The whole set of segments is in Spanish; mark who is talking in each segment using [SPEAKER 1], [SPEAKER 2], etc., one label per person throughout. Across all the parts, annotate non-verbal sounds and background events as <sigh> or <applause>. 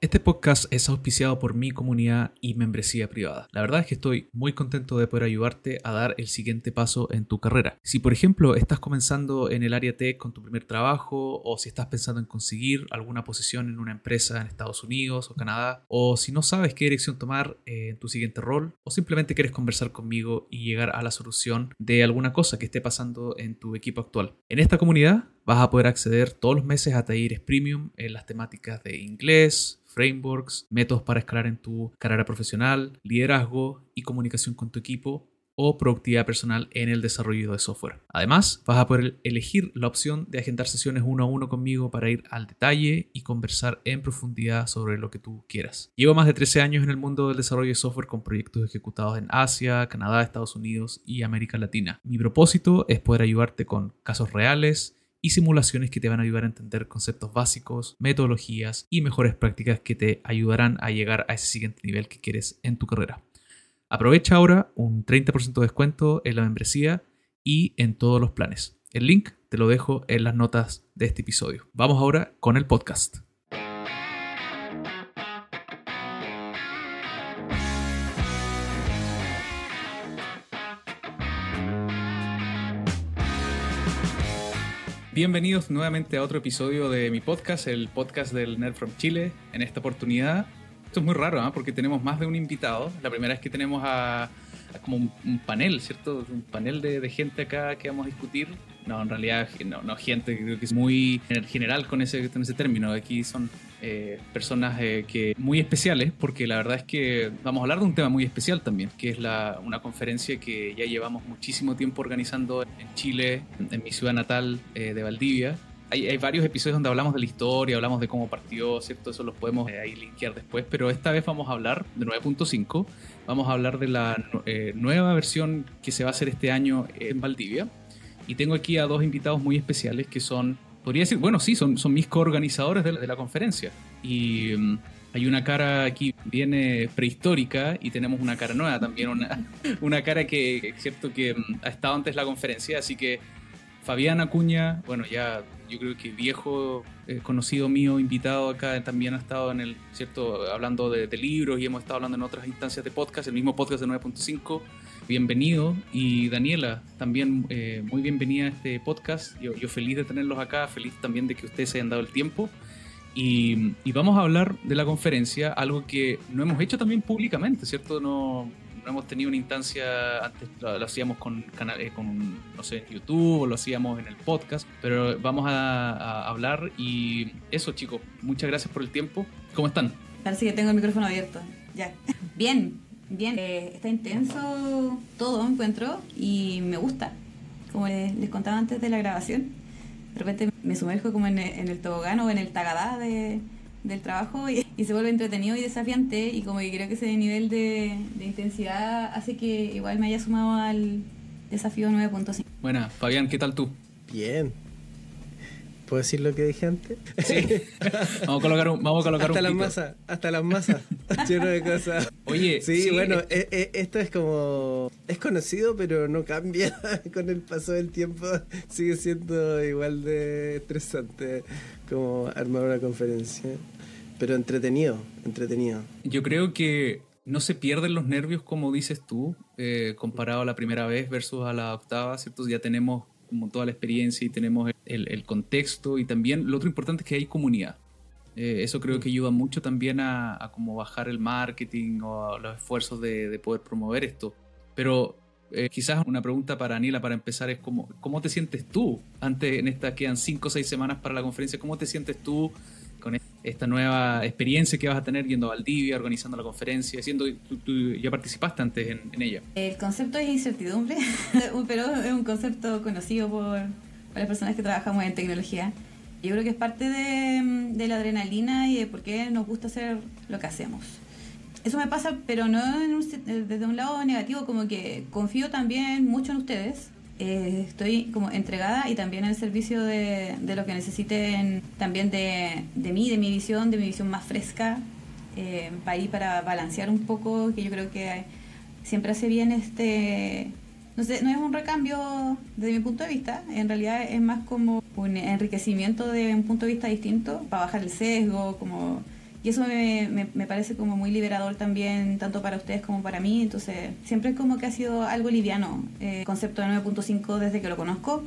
[SPEAKER 1] Este podcast es auspiciado por mi comunidad y membresía privada. La verdad es que estoy muy contento de poder ayudarte a dar el siguiente paso en tu carrera. Si por ejemplo estás comenzando en el área tech con tu primer trabajo o si estás pensando en conseguir alguna posición en una empresa en Estados Unidos o Canadá o si no sabes qué dirección tomar eh, en tu siguiente rol o simplemente quieres conversar conmigo y llegar a la solución de alguna cosa que esté pasando en tu equipo actual. En esta comunidad vas a poder acceder todos los meses a talleres premium en las temáticas de inglés, frameworks, métodos para escalar en tu carrera profesional, liderazgo y comunicación con tu equipo o productividad personal en el desarrollo de software. Además, vas a poder elegir la opción de agendar sesiones uno a uno conmigo para ir al detalle y conversar en profundidad sobre lo que tú quieras. Llevo más de 13 años en el mundo del desarrollo de software con proyectos ejecutados en Asia, Canadá, Estados Unidos y América Latina. Mi propósito es poder ayudarte con casos reales, y simulaciones que te van a ayudar a entender conceptos básicos, metodologías y mejores prácticas que te ayudarán a llegar a ese siguiente nivel que quieres en tu carrera. Aprovecha ahora un 30% de descuento en la membresía y en todos los planes. El link te lo dejo en las notas de este episodio. Vamos ahora con el podcast. Bienvenidos nuevamente a otro episodio de mi podcast, el podcast del Nerd from Chile. En esta oportunidad, esto es muy raro, ¿eh? porque tenemos más de un invitado. La primera es que tenemos a, como un, panel, ¿cierto? Un panel de, gente acá que vamos a discutir. No, en realidad, no, no gente, creo que es muy general con ese, con ese término. Aquí son eh, personas eh, que muy especiales, porque la verdad es que vamos a hablar de un tema muy especial también, que es la, una conferencia que ya llevamos muchísimo tiempo organizando en Chile, en mi ciudad natal eh, de Valdivia. Hay, hay, varios episodios donde hablamos de la historia, hablamos de cómo partió, ¿cierto? Eso los podemos ahí linkear después, pero esta vez vamos a hablar de 9.5, vamos a hablar de la nueva versión que se va a hacer este año en Valdivia. Y tengo aquí a dos invitados muy especiales que son podría decir, bueno, sí, son, son mis coorganizadores de la, de la conferencia. Y mm, hay una cara aquí bien prehistórica y tenemos una cara nueva también, una, <laughs> una cara que es cierto que mm, ha estado antes la conferencia, así que Fabián Acuña, bueno, ya yo creo que viejo eh, conocido mío, invitado acá, también ha estado en el, ¿cierto? Hablando de, libros y hemos estado hablando en otras instancias de podcast, el mismo podcast de 9.5 bienvenido. Y Daniela, también eh, muy bienvenida a este podcast. Yo, yo, feliz de tenerlos acá, feliz también de que ustedes se hayan dado el tiempo. Y, y, vamos a hablar de la conferencia, algo que no hemos hecho también públicamente, ¿cierto? No, no hemos tenido una instancia, antes lo, lo hacíamos con canales, con, no sé, YouTube o lo hacíamos en el podcast, pero vamos a, a hablar y eso chicos, muchas gracias por el tiempo. ¿Cómo están?
[SPEAKER 2] Parece que tengo el micrófono abierto. Ya. <laughs> Bien, Bien, eh, está intenso todo, encuentro, y me gusta. Como les, les, contaba antes de la grabación, de repente me sumerjo como en en el tobogán o en el tagadá de, del trabajo y, y, se vuelve entretenido y desafiante y como que creo que ese nivel de, de intensidad hace que igual me haya sumado al desafío 9.5.
[SPEAKER 1] Buena, Fabián, ¿qué tal tú?
[SPEAKER 3] Bien, ¿Puedo decir lo que dije antes?
[SPEAKER 1] Sí. <laughs> vamos a colocar un, vamos a colocar
[SPEAKER 3] hasta
[SPEAKER 1] un
[SPEAKER 3] las masas, hasta las masas, <laughs> lleno de cosas.
[SPEAKER 1] Oye,
[SPEAKER 3] sí, sí bueno, eh, eh, esto es como es conocido, pero no cambia <laughs> con el paso del tiempo. Sigue siendo igual de estresante como armar una conferencia, pero entretenido, entretenido.
[SPEAKER 1] Yo creo que no se pierden los nervios como dices tú, eh, comparado a la primera vez versus a la octava, ¿cierto? Ya tenemos como toda la experiencia y tenemos el, el contexto y también lo otro importante es que hay comunidad. Eh, eso creo que ayuda mucho también a, a como bajar el marketing o los esfuerzos de, de poder promover esto. Pero eh, quizás una pregunta para Anila para empezar es cómo, cómo te sientes tú antes en esta quedan cinco o seis semanas para la conferencia cómo te sientes tú con esta nueva experiencia que vas a tener yendo a Valdivia organizando la conferencia siendo tú, tú ya participaste antes en, en, ella
[SPEAKER 2] el concepto es incertidumbre <laughs> pero es un concepto conocido por, por las personas que trabajamos en tecnología yo creo que es parte de, de la adrenalina y de por qué nos gusta hacer lo que hacemos eso me pasa, pero no un, desde un lado negativo, como que confío también mucho en ustedes. Eh, estoy como entregada y también al servicio de, de lo que necesiten también de, de, mí, de mi visión, de mi visión más fresca, eh, para ir para balancear un poco, que yo creo que siempre hace bien este... No, sé, no es un recambio desde mi punto de vista, en realidad es más como un enriquecimiento de un punto de vista distinto, para bajar el sesgo, como Y eso me, me, me, parece como muy liberador también, tanto para ustedes como para mí. Entonces, siempre es como que ha sido algo liviano eh, el concepto de 9.5 desde que lo conozco.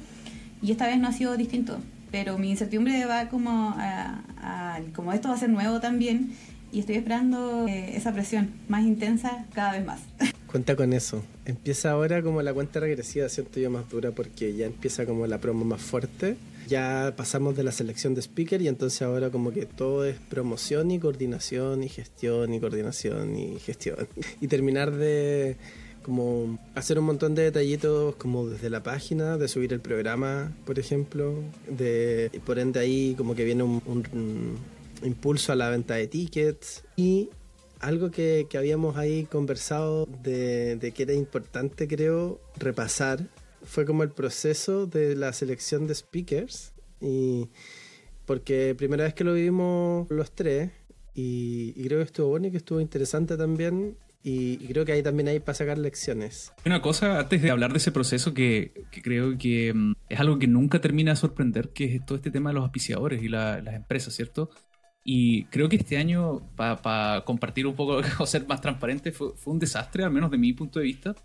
[SPEAKER 2] Y esta vez no ha sido distinto. Pero mi incertidumbre va como a, a como esto va a ser nuevo también. Y estoy esperando eh, esa presión más intensa cada vez más. <laughs>
[SPEAKER 3] Cuenta con eso. Empieza ahora como la cuenta regresiva, siento yo más dura porque ya empieza como la promo más fuerte ya pasamos de la selección de speaker y entonces ahora como que todo es promoción y coordinación y gestión y coordinación y gestión. <laughs> Y terminar de como hacer un montón de detallitos como desde la página, de subir el programa, por ejemplo, de y por ende ahí como que viene un, un, impulso a la venta de tickets y algo que, que habíamos ahí conversado de, de que era importante creo repasar fue como el proceso de la selección de speakers. Y porque primera vez que lo vivimos los tres y, creo que estuvo bueno y que estuvo interesante también. Y, creo que ahí también hay para sacar lecciones.
[SPEAKER 1] Una cosa, antes de hablar de ese proceso, que, creo que mm, es algo que nunca termina de sorprender, que es todo este tema de los auspiciadores y las empresas, ¿cierto? Y creo que este año, para compartir un poco <laughs> o ser más transparente, fue, un desastre, al menos de mi punto de vista,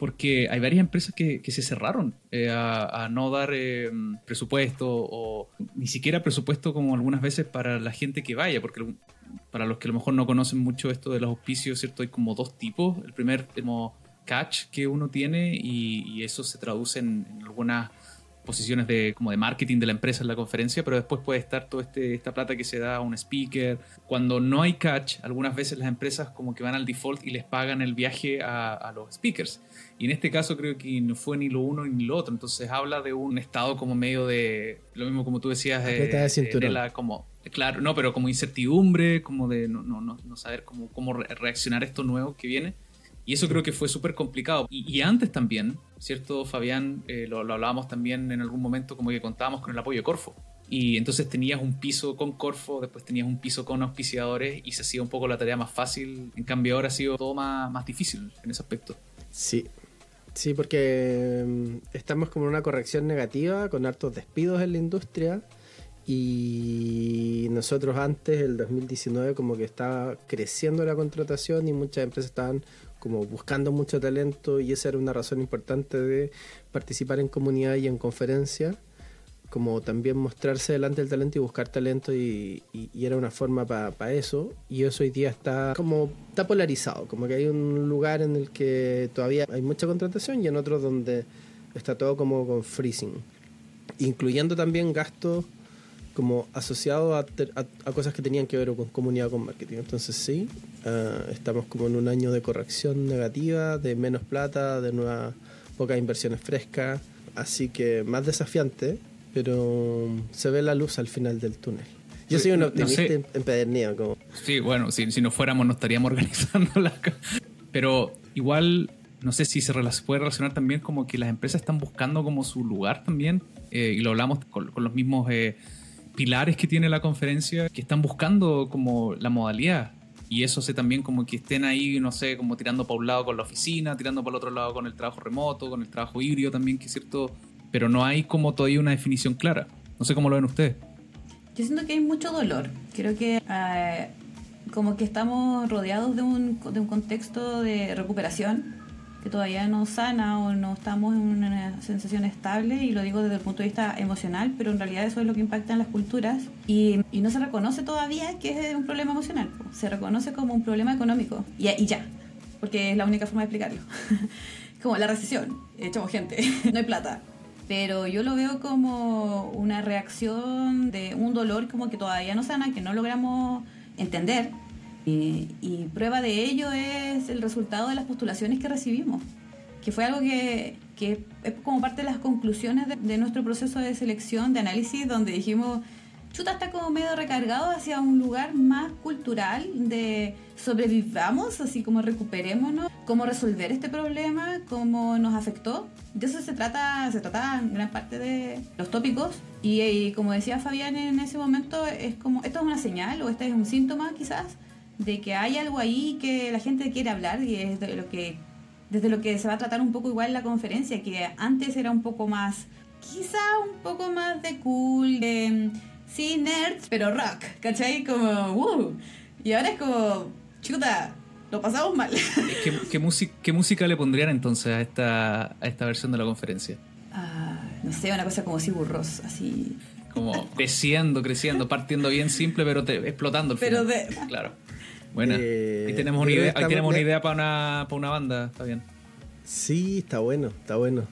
[SPEAKER 1] porque hay varias empresas que, se cerraron eh, a, no dar eh, presupuesto o ni siquiera presupuesto como algunas veces para la gente que vaya, porque para los que a lo mejor no conocen mucho esto de los auspicios, ¿cierto? Hay como dos tipos. El primer, como catch que uno tiene y, eso se traduce en, algunas posiciones de, como de marketing de la empresa en la conferencia, pero después puede estar toda este, esta plata que se da a un speaker. Cuando no hay catch, algunas veces las empresas como que van al default y les pagan el viaje a los speakers. Y en este caso creo que no fue ni lo uno ni lo otro. Entonces habla de un estado como medio de, lo mismo como tú decías, de, de, la, como, claro, no, pero como incertidumbre, como de no, no, no, saber cómo, cómo reaccionar a esto nuevo que viene. Y eso creo que fue súper complicado. Y, antes también, ¿cierto, Fabián? Eh, lo, hablábamos también en algún momento, como que contábamos con el apoyo de Corfo. Y entonces tenías un piso con Corfo, después tenías un piso con auspiciadores y se hacía un poco la tarea más fácil. En cambio, ahora ha sido todo más, más difícil en ese aspecto.
[SPEAKER 3] Sí, Sí, porque mm, estamos como en una corrección negativa con hartos despidos en la industria y nosotros antes, el 2019, como que estaba creciendo la contratación y muchas empresas estaban como buscando mucho talento y esa era una razón importante de participar en comunidad y en conferencias, como también mostrarse delante del talento y buscar talento y, era una forma para eso y eso hoy día está como está polarizado, como que hay un lugar en el que todavía hay mucha contratación y en otro donde está todo como con freezing, incluyendo también gastos como asociado a, cosas que tenían que ver con comunidad con marketing. Entonces sí, ah, estamos como en un año de corrección negativa, de menos plata, de nuevas pocas inversiones frescas, así que más desafiante, pero se ve la luz al final del túnel. Yo soy un optimista empedernido. Como...
[SPEAKER 1] Sí, bueno, si, si no fuéramos no estaríamos <laughs> organizando la... Pero igual, no sé si se puede relacionar también como que las empresas están buscando como su lugar también, eh, y lo hablamos con, los mismos... Eh, pilares que tiene la conferencia que están buscando como la modalidad. Y eso hace también como que estén ahí, no sé, como tirando para un lado con la oficina, tirando para el otro lado con el trabajo remoto, con el trabajo híbrido también, que es cierto, pero no hay como todavía una definición clara. No sé cómo lo ven ustedes.
[SPEAKER 2] Yo siento que hay mucho dolor. Creo que eh, como que estamos rodeados de un, de un contexto de recuperación que todavía no sana o no estamos en una sensación estable, y lo digo desde el punto de vista emocional, pero en realidad eso es lo que impacta en las culturas, y, y no se reconoce todavía que es un problema emocional, se reconoce como un problema económico, y, y ya, porque es la única forma de explicarlo. <laughs> como la recesión, echamos gente, <laughs> no hay plata. Pero yo lo veo como una reacción de un dolor como que todavía no sana, que no logramos entender. Y, prueba de ello es el resultado de las postulaciones que recibimos, que fue algo que, que es como parte de las conclusiones de, nuestro proceso de selección, de análisis, donde dijimos, chuta está como medio recargado hacia un lugar más cultural de sobrevivamos, así como recuperémonos, cómo resolver este problema, cómo nos afectó. De eso se trata, se trata en gran parte de los tópicos. Y, y, como decía Fabián en ese momento, es como, esto es una señal o este es un síntoma quizás de que hay algo ahí que la gente quiere hablar y es de lo que desde lo que se va a tratar un poco igual la conferencia, que antes era un poco más, quizá un poco más de cool, de, sí, nerds, pero rock, ¿cachai? Como, uh, Y ahora es como, chuta, lo pasamos mal.
[SPEAKER 1] ¿Qué, qué, música, ¿Qué música le pondrían entonces a esta, a esta versión de la conferencia?
[SPEAKER 2] Ah, no sé, una cosa como así burros, así.
[SPEAKER 1] Como creciendo, creciendo, partiendo bien simple, pero te, explotando el
[SPEAKER 2] Pero
[SPEAKER 1] final.
[SPEAKER 2] de-
[SPEAKER 1] Claro. Bueno,
[SPEAKER 3] Eh,
[SPEAKER 1] ahí tenemos una idea, ahí tenemos una
[SPEAKER 3] de-
[SPEAKER 1] idea para una, para una banda, está bien.
[SPEAKER 3] Sí, está bueno, está bueno.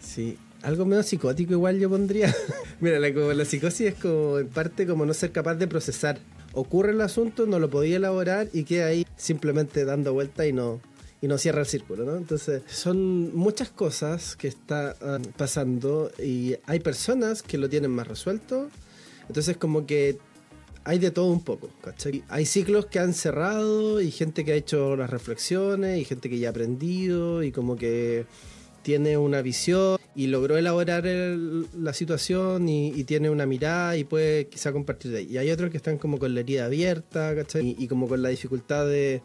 [SPEAKER 3] Sí. Algo medio psicótico igual yo pondría. <laughs> Mira, la, como la psicosis es como en parte como no ser capaz de procesar. Ocurre el asunto, no lo podía elaborar y queda ahí simplemente dando vuelta y no, y no cierra el círculo, ¿no? Entonces, son muchas cosas que están pasando y hay personas que lo tienen más resuelto. Entonces, como que hay de todo un poco, ¿cachai? Hay ciclos que han cerrado y gente que ha hecho las reflexiones y gente que ya ha aprendido y como que tiene una visión y logró elaborar el- la situación y, tiene una mirada y puede quizá compartir de ahí. Y hay otros que están como con la herida abierta, ¿cachai? Y, y como con la dificultad de,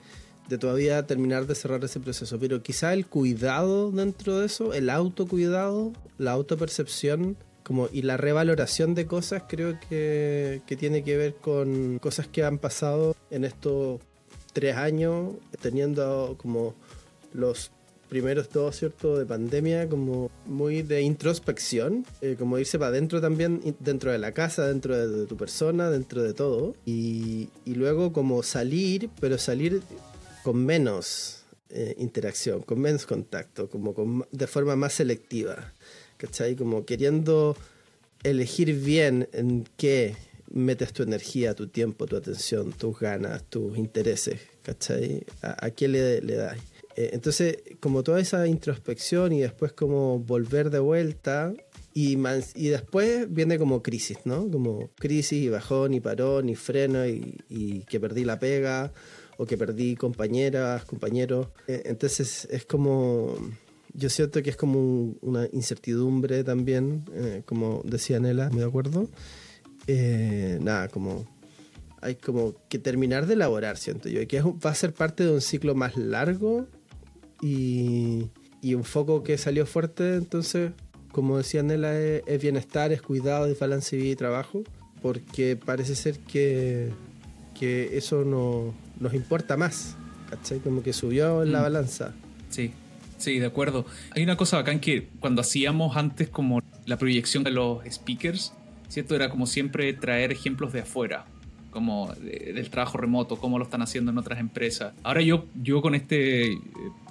[SPEAKER 3] de todavía terminar de cerrar ese proceso. Pero quizá el cuidado dentro de eso, el autocuidado, la autopercepción como, y la revaloración de cosas creo que, que tiene que ver con cosas que han pasado en estos tres años, teniendo como los primeros dos, ¿cierto? De pandemia, como muy de introspección, eh, como irse para adentro también, dentro de la casa, dentro de, tu persona, dentro de todo. Y, luego como salir, pero salir con menos eh, interacción, con menos contacto, como con de forma más selectiva, ¿cachai? Como queriendo elegir bien en qué metes tu energía, tu tiempo, tu atención, tus ganas, tus intereses, ¿cachai? ¿A, a qué le das? Eh, entonces, como toda esa introspección y después como volver de vuelta y, y después viene como crisis, ¿no? Como crisis y bajón y parón y freno y, y que perdí la pega o que perdí compañeras, compañeros. Eh, entonces es como, yo siento que es como un- una incertidumbre también, eh, como decía Nela, ¿me acuerdo? Nada, como hay como que terminar de elaborar, siento yo, y que es va a ser parte de un ciclo más largo y, y un foco que salió fuerte, entonces, como decía Nela, es, es bienestar, es cuidado, es balance vida y trabajo, porque parece ser que, que eso no, nos importa más, ¿cachai? Como que subió en la
[SPEAKER 1] Mm.
[SPEAKER 3] balanza.
[SPEAKER 1] Sí, sí, de acuerdo. Hay una cosa bacán que cuando hacíamos antes como la proyección de los speakers, ¿cierto? Era como siempre traer ejemplos de afuera, como de- del trabajo remoto, cómo lo están haciendo en otras empresas. Ahora yo, yo con este eh,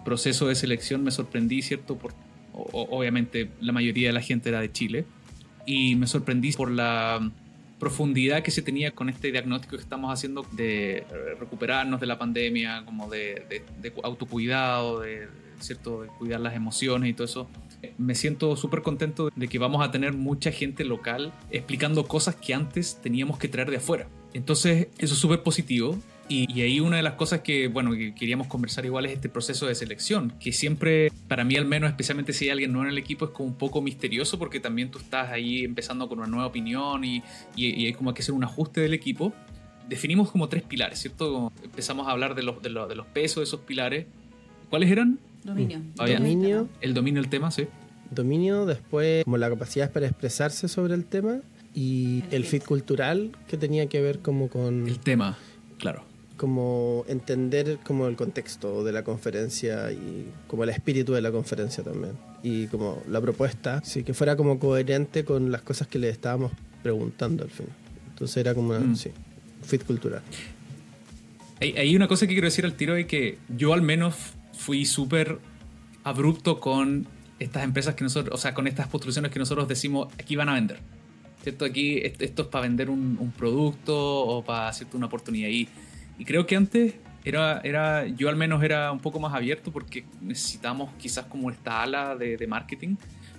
[SPEAKER 1] proceso de selección me sorprendí, ¿cierto? Por, o- obviamente la mayoría de la gente era de Chile y me sorprendí por la profundidad que se tenía con este diagnóstico que estamos haciendo de eh, recuperarnos de la pandemia, como de, de- de autocuidado, de, ¿cierto? de cuidar las emociones y todo eso. Me siento súper contento de que vamos a tener mucha gente local explicando cosas que antes teníamos que traer de afuera. Entonces, eso es súper positivo. Y, y ahí una de las cosas que, bueno, que queríamos conversar igual es este proceso de selección, que siempre, para mí al menos, especialmente si hay alguien nuevo en el equipo, es como un poco misterioso porque también tú estás ahí empezando con una nueva opinión y, y, y hay como que hacer un ajuste del equipo. Definimos como tres pilares, ¿cierto? Como empezamos a hablar de los, de, los, de los pesos de esos pilares. ¿Cuáles eran?
[SPEAKER 2] Dominio.
[SPEAKER 1] Bien.
[SPEAKER 3] Dominio,
[SPEAKER 1] El dominio del tema, sí.
[SPEAKER 3] dominio, después como la capacidad para expresarse sobre el tema y
[SPEAKER 2] El fit.
[SPEAKER 3] cultural que tenía que ver como con
[SPEAKER 1] El tema, claro.
[SPEAKER 3] como entender como el contexto de la conferencia y como el espíritu de la conferencia también y como la propuesta sí que fuera como coherente con las cosas que le estábamos preguntando al final entonces era como una,
[SPEAKER 1] Mm.
[SPEAKER 3] sí, fit cultural
[SPEAKER 1] Hay, hay una cosa que quiero decir al tiro de que yo al menos fui súper abrupto con estas empresas que nosotros, o sea, con estas construcciones que nosotros decimos aquí van a vender. ¿Cierto? Aquí est- esto es para vender un, un producto o para hacerte una oportunidad. Y, y creo que antes era, era, yo al menos era un poco más abierto porque necesitamos quizás como esta ala de, de marketing,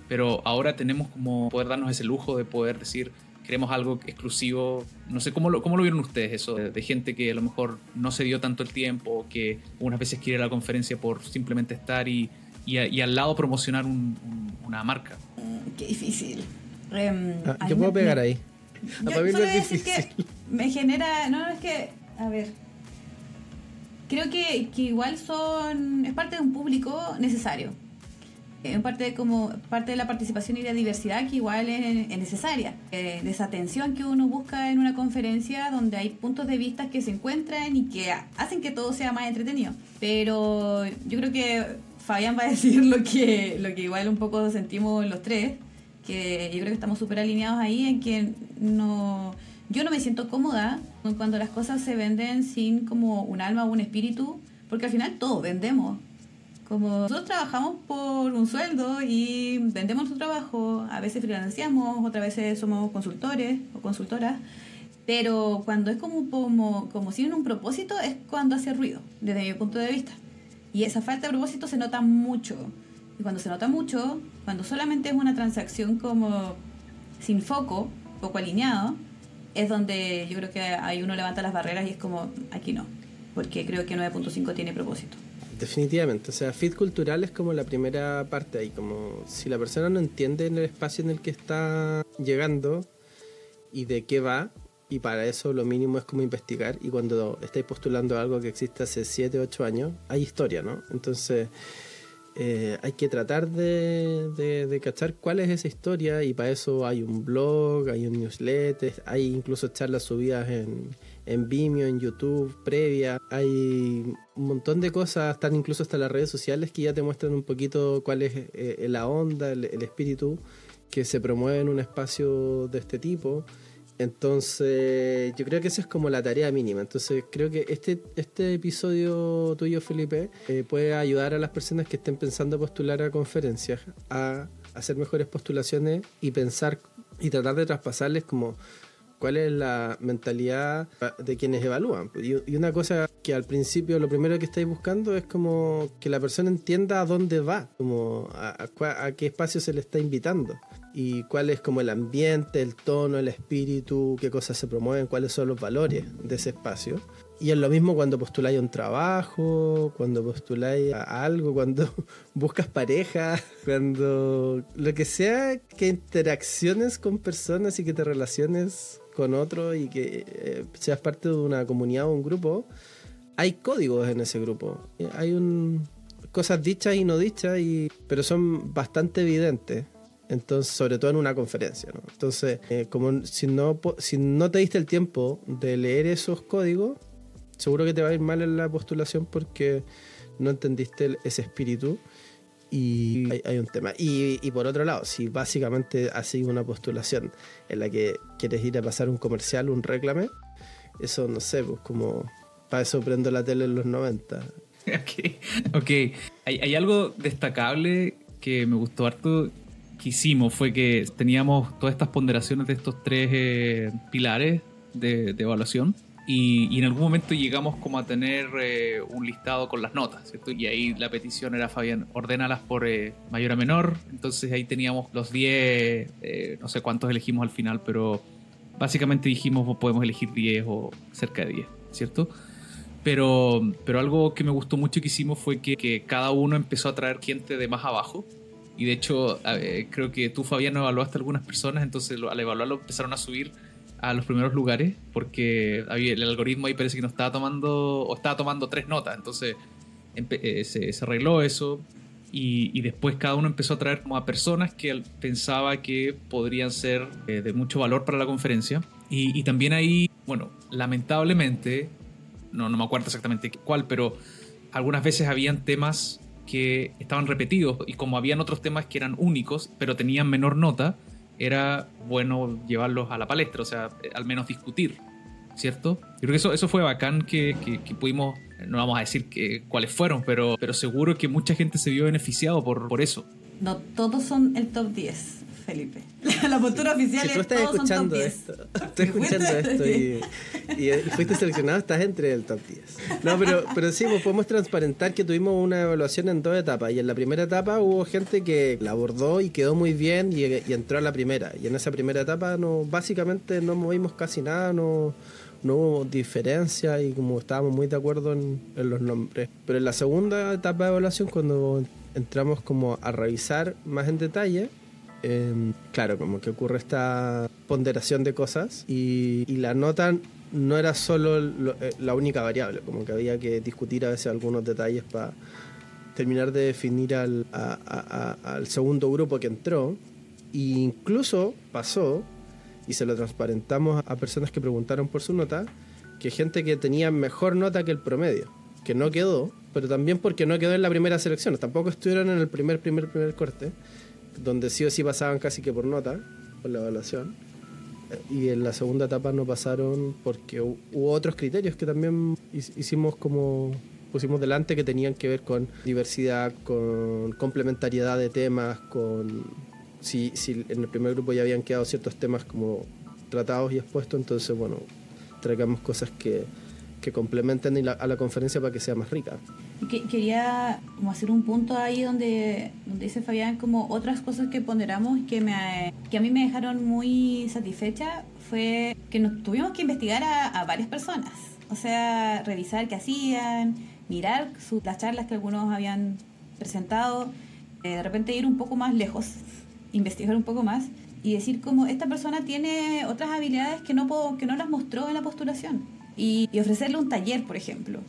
[SPEAKER 1] pero ahora tenemos como poder darnos ese lujo de poder decir, queremos algo exclusivo. No sé cómo lo, cómo lo vieron ustedes eso, de, de gente que a lo mejor no se dio tanto el tiempo, que unas veces quiere la conferencia por simplemente estar y, y, a- y al lado promocionar un- un- una marca.
[SPEAKER 2] Mm, Qué difícil. Em,
[SPEAKER 3] Ah, yo puedo
[SPEAKER 2] me-
[SPEAKER 3] pegar ahí
[SPEAKER 2] Yo solo
[SPEAKER 3] es
[SPEAKER 2] voy a decir que me genera. No, es que. A ver. Creo que, que igual son. Es parte de un público necesario. en parte como parte de la participación y la diversidad que igual es, necesaria, eh, de esa que uno busca en una conferencia donde hay puntos de vista que se encuentran y que hacen que todo sea más entretenido. Pero yo creo que Fabián va a <laughs> decir lo que, lo que igual un poco sentimos los tres, que yo creo que estamos súper alineados ahí en que no, yo no me siento cómoda cuando las cosas se venden sin como un alma o un espíritu, porque al final todo vendemos como nosotros trabajamos por un sueldo y vendemos nuestro trabajo, a veces financiamos, otras veces somos consultores o consultoras, pero cuando es como, como, como sin un propósito es cuando hace ruido, desde mi punto de vista. Y esa falta de propósito se nota mucho. Y cuando se nota mucho, cuando solamente es una transacción como sin foco, poco alineado, es donde yo creo que ahí uno levanta las barreras y es como, aquí no, porque creo que 9.5 tiene propósito.
[SPEAKER 3] Definitivamente, o sea, fit cultural es como la primera parte ahí, como si la persona no entiende en el espacio en el que está llegando y de qué va, y para eso lo mínimo es como investigar, y cuando estáis postulando algo que existe hace 7, 8 años, hay historia, ¿no? Entonces eh, hay que tratar de, de, cachar cuál es esa historia, y para eso hay un blog, hay un newsletter, hay incluso charlas subidas en en Vimeo, en YouTube, previa. Hay un montón de cosas, están incluso hasta las redes sociales que ya te muestran un poquito cuál es eh, la onda, el, espíritu que se promueve en un espacio de este tipo. Entonces, yo creo que esa es como la tarea mínima. Entonces, creo que este, este episodio tuyo, Felipe, eh, puede ayudar a las personas que estén pensando postular a conferencias a hacer mejores postulaciones y pensar y tratar de traspasarles como cuál es la mentalidad de quienes evalúan. Y una cosa que al principio lo primero que estáis buscando es como que la persona entienda a dónde va, como a, qué espacio se le está invitando y cuál es como el ambiente, el tono, el espíritu, qué cosas se promueven, cuáles son los valores de ese espacio. Y es lo mismo cuando postuláis un trabajo, cuando postuláis algo, cuando <laughs> buscas pareja, cuando lo que sea que interacciones con personas y que te relaciones con otro y que eh, seas parte de una comunidad o un grupo, hay códigos en ese grupo. Hay cosas dichas y no dichas, y, pero son bastante evidentes. Entonces, sobre todo en una conferencia. Entonces, eh, como si no, si no te diste el tiempo de leer esos códigos, seguro que te va a ir mal en la postulación porque no entendiste ese espíritu y hay, un tema. Y, por otro lado, si básicamente sido una postulación en la que quieres ir a pasar un comercial, un reclame, eso no sé, pues como para eso prendo la tele en los 90. <laughs>
[SPEAKER 1] ok, okay. Hay, algo destacable que me gustó harto que hicimos, fue que teníamos todas estas ponderaciones de estos tres eh, pilares de, de evaluación y, en algún momento llegamos como a tener eh, un listado con las notas, ¿cierto? Y ahí la petición era, Fabián, ordénalas por eh, mayor a menor. Entonces ahí teníamos los 10, eh, no sé cuántos elegimos al final, pero básicamente dijimos podemos elegir 10 o cerca de 10, ¿cierto? Pero, pero algo que me gustó mucho que hicimos fue que, que cada uno empezó a traer gente de más abajo. Y de hecho, creo que tú, Fabián, evaluaste a algunas personas, entonces al evaluarlo empezaron a subir a los primeros lugares porque el algoritmo ahí parece que no estaba tomando o estaba tomando tres notas entonces eh, se, arregló eso y, después cada uno empezó a traer como a personas que pensaba que podrían ser eh, de mucho valor para la conferencia. Y, también ahí bueno lamentablemente no, no me acuerdo exactamente cuál pero algunas veces habían temas que estaban repetidos y como habían otros temas que eran únicos pero tenían menor nota era bueno llevarlos a la palestra, o sea, al menos discutir, ¿cierto? Yo creo que eso, eso fue bacán que, que, pudimos, no vamos a decir cuáles fueron, pero, pero seguro que mucha gente se vio beneficiado por, por eso.
[SPEAKER 2] No, todos son el top 10. Felipe. <laughs> La postura oficial
[SPEAKER 3] si tú estás escuchando esto, estás escuchando esto y, y, fuiste seleccionado, estás entre el top 10. No, pero, pero sí, pues podemos transparentar que tuvimos una evaluación en dos etapas. Y en la primera etapa hubo gente que la abordó y quedó muy bien y, entró a la primera. Y en esa primera etapa no, básicamente no movimos casi nada, no, no hubo diferencia y como estábamos muy de acuerdo en, en los nombres. Pero en la segunda etapa de evaluación, cuando entramos como a revisar más en detalle, Em, claro, como que ocurre esta ponderación de cosas y, la nota no era solo eh, la única variable, como que había que discutir a veces algunos detalles para terminar de definir al, al segundo grupo que entró. E incluso pasó, y se lo transparentamos a personas que preguntaron por su nota, que gente que tenía mejor nota que el promedio, que no quedó, pero también porque no quedó en la primera selección, tampoco estuvieron en el primer, primer, primer corte, donde sí o sí pasaban casi que por nota, por la evaluación. Y en la segunda etapa no pasaron porque hubo otros criterios que también hicimos como pusimos delante que tenían que ver con diversidad, con complementariedad de temas, con si, si en el primer grupo ya habían quedado ciertos temas como tratados y expuestos, entonces bueno, traigamos cosas que, que complementen a la conferencia para que sea más rica.
[SPEAKER 2] Quería como hacer un punto ahí donde, donde dice Fabián como otras cosas que ponderamos que, me, que a mí me dejaron muy satisfecha fue que nos tuvimos que investigar a, a varias personas. O sea, revisar qué hacían, mirar las charlas que algunos habían presentado, eh, de repente ir un poco más lejos, investigar un poco más y decir como esta persona tiene otras habilidades que no, puedo, que no las mostró en la postulación y, ofrecerle un taller, por ejemplo.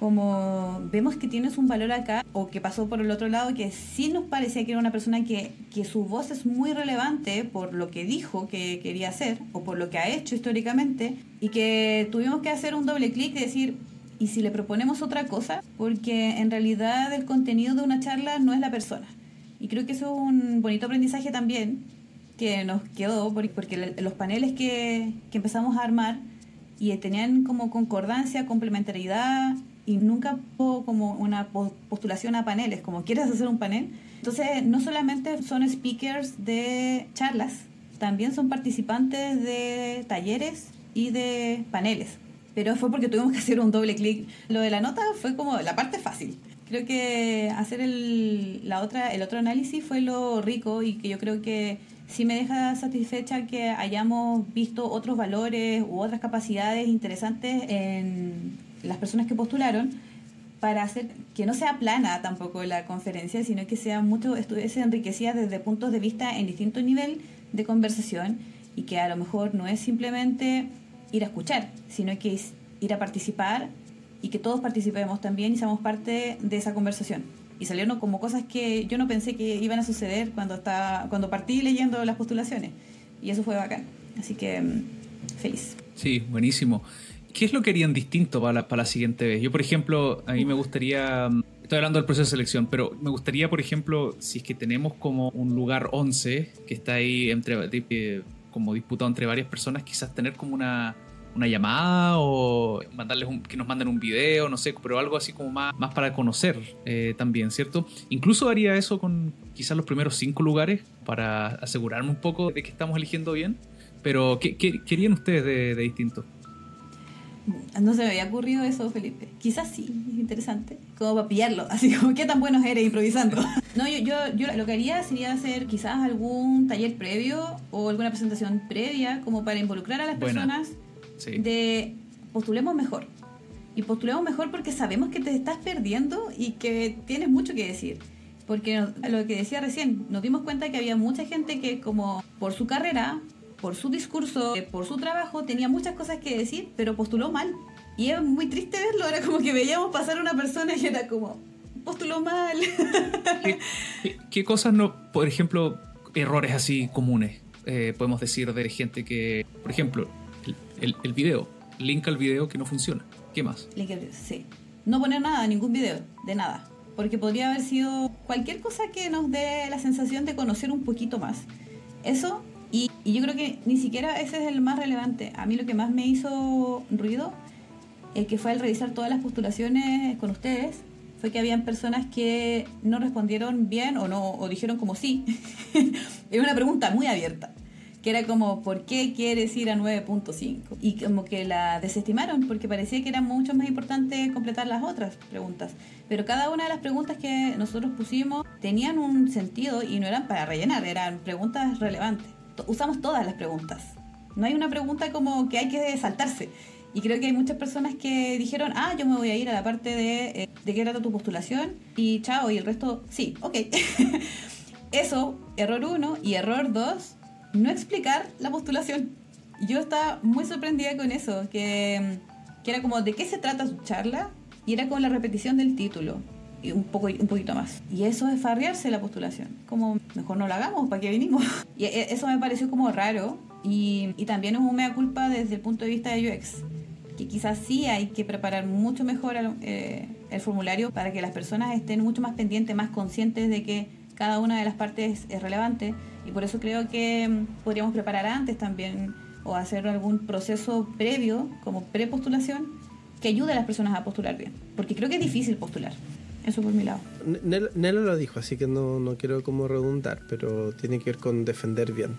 [SPEAKER 2] Como vemos que tienes un valor acá o que pasó por el otro lado, que sí nos parecía que era una persona que, que su voz es muy relevante por lo que dijo que quería hacer o por lo que ha hecho históricamente y que tuvimos que hacer un doble clic y decir, y si le proponemos otra cosa, porque en realidad el contenido de una charla no es la persona. Y creo que eso es un bonito aprendizaje también que nos quedó, porque los paneles que, que empezamos a armar y tenían como concordancia, complementariedad y nunca como una postulación a paneles, como quieres hacer un panel. Entonces, no solamente son speakers de charlas, también son participantes de talleres y de paneles pero fue porque tuvimos que hacer un doble clic. Lo de la nota fue como la parte fácil. Creo que hacer el, la otra, el otro análisis fue lo rico y que yo creo que sí me deja satisfecha que hayamos visto otros valores u otras capacidades interesantes en las personas que postularon para hacer que no sea plana tampoco la conferencia, sino que sea mucho, estuviese enriquecida desde puntos de vista en distinto nivel de conversación y que a lo mejor no es simplemente ir a escuchar, sino que es ir a participar y que todos participemos también y seamos parte de esa conversación. Y salieron como cosas que yo no pensé que iban a suceder cuando, estaba, cuando partí leyendo las postulaciones. Y eso fue bacán. Así que mm, feliz.
[SPEAKER 1] Sí, buenísimo. ¿Qué es lo que harían distinto para la, siguiente vez? Yo, por ejemplo, a mí me gustaría, mm, estoy hablando del proceso de selección, pero me gustaría, por ejemplo, si es que tenemos como un lugar 11 que está ahí entre, como disputado entre varias personas, quizás tener como una, una llamada o mandarles que nos manden un video, no sé, pero algo así como más, más para conocer eh, también, ¿cierto? Incluso haría eso con quizás los primeros cinco lugares para asegurarme un poco de que estamos eligiendo bien. Pero, ¿qué, querían ustedes de, distinto? <laughs>
[SPEAKER 2] No se me había ocurrido eso, Felipe. Quizás sí, es interesante. Como para pillarlo, <laughs> así como, ¿qué tan buenos eres improvisando? <laughs> No, yo, yo, yo lo que haría sería hacer quizás algún taller previo o alguna presentación previa, como para involucrar a las personas de postulemos mejor. Y postulemos mejor porque sabemos que te estás perdiendo y que tienes mucho que decir. Porque lo que decía recién, nos dimos cuenta que había mucha gente que como por su carrera, por su discurso, eh, por su trabajo, tenía muchas cosas que decir, pero postuló mal. Y es muy triste verlo, era como que veíamos pasar a una persona y era como, postuló mal. <laughs>
[SPEAKER 1] ¿Qué, cosas no, por ejemplo, errores así comunes eh, podemos decir de gente que, por ejemplo, el, el video, link al video que no funciona. ¿Qué más?
[SPEAKER 2] Link al video, sí. No poner nada, ningún video, de nada. Porque podría haber sido cualquier cosa que nos dé la sensación de conocer un poquito más. Eso, y, y yo creo que ni siquiera ese es el más relevante. A mí lo que más me hizo ruido, el que fue al revisar todas las postulaciones con ustedes, fue que habían personas que no respondieron bien o no o dijeron como sí. <laughs> es una pregunta muy abierta que era como, ¿por qué quieres ir a 9.5? Y como que la desestimaron porque parecía que era mucho más importante completar las otras preguntas. Pero cada una de las preguntas que nosotros pusimos tenían un sentido y no eran para rellenar, eran preguntas relevantes. Usamos todas las preguntas. No hay una pregunta como que hay que saltarse. Y creo que hay muchas personas que dijeron, ah, yo me voy a ir a la parte de, eh, de qué trata tu postulación y chao, y el resto, sí, ok. <laughs> Eso, error 1 y error 2 no explicar la postulación. Yo estaba muy sorprendida con eso, que, que era como de qué se trata su charla y era con la repetición del título. Un, poco, un poquito más. Y eso es farrearse la postulación. Como, mejor no la hagamos, ¿para qué vinimos? <laughs> Y e, eso me pareció como raro. Y, y también es un mea culpa desde el punto de vista de UX. Que quizás sí hay que preparar mucho mejor el, eh, el formulario para que las personas estén mucho más pendientes, más conscientes de que cada una de las partes es relevante. Y por eso creo que mm, podríamos preparar antes también o hacer algún proceso previo, como prepostulación, que ayude a las personas a postular bien. Porque creo que es difícil postular. Eso por mi lado.
[SPEAKER 3] Nelo lo dijo, así que no, no quiero como redundar, pero tiene que ver con defender bien.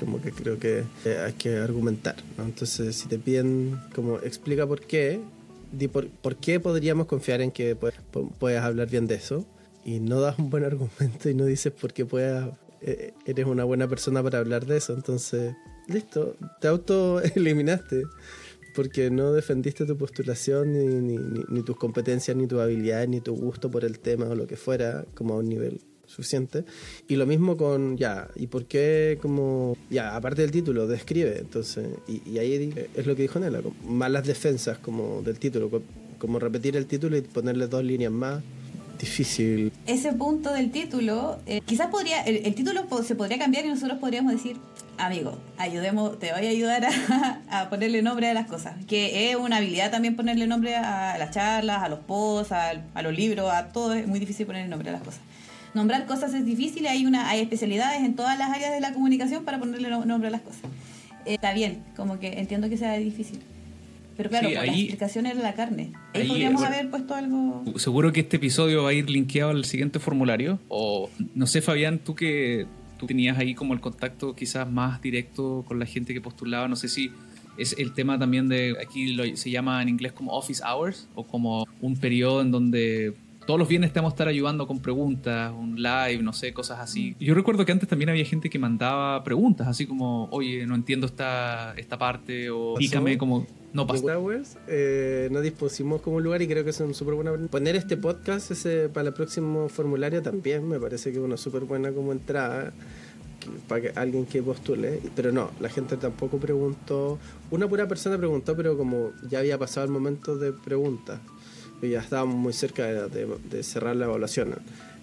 [SPEAKER 3] Como que creo que hay que argumentar. Entonces, si te piden, como explica por qué, di por, por qué podríamos confiar en que puedas hablar bien de eso, y no das un buen <laughs> argumento y no dices por qué puedas, eh, eres una buena persona para hablar de eso. Entonces, listo, te auto <laughs> eliminaste porque no defendiste tu postulación, ni, ni, tus competencias, ni tu habilidades, ni tu gusto por el tema o lo que fuera, como a un nivel suficiente. Y lo mismo con, ya, ¿y por qué como, ya, aparte del título, describe? Entonces, y, ahí es lo que dijo Nela, malas defensas como del título, como repetir el título y ponerle dos líneas más difícil.
[SPEAKER 2] Ese punto del título, eh, quizás podría, el, título se podría cambiar y nosotros podríamos decir, amigo, ayudemos, te voy a ayudar a, ponerle nombre a las cosas, que es una habilidad también ponerle nombre a las charlas, a los posts, a, los libros, a todo, es muy difícil ponerle nombre a las cosas. Nombrar cosas es difícil, hay, una, hay especialidades en todas las áreas de la comunicación para ponerle nombre a las cosas. Eh, está bien, como que entiendo que sea difícil. Pero claro, la explicación era la carne. Ahí, podríamos haber puesto algo.
[SPEAKER 1] Seguro que este episodio va a ir linkeado al siguiente formulario. O no sé, Fabián, tú que tenías ahí como el contacto quizás más directo con la gente que postulaba. No sé si es el tema también de aquí se llama en inglés como office hours o como un periodo en donde todos los viernes te vamos a estar ayudando con preguntas, un live, no sé, cosas así. Yo recuerdo que antes también había gente que mandaba preguntas, así como, oye, no entiendo esta, esta parte, o dígame como... No pasa.
[SPEAKER 3] Eh, nos dispusimos como lugar y creo que es un súper buena. Poner este podcast ese, para el próximo formulario también me parece que es una súper buena como entrada para que alguien que postule, pero no, la gente tampoco preguntó, una pura persona preguntó, pero como ya había pasado el momento de preguntas, y ya estábamos muy cerca de, cerrar la evaluación.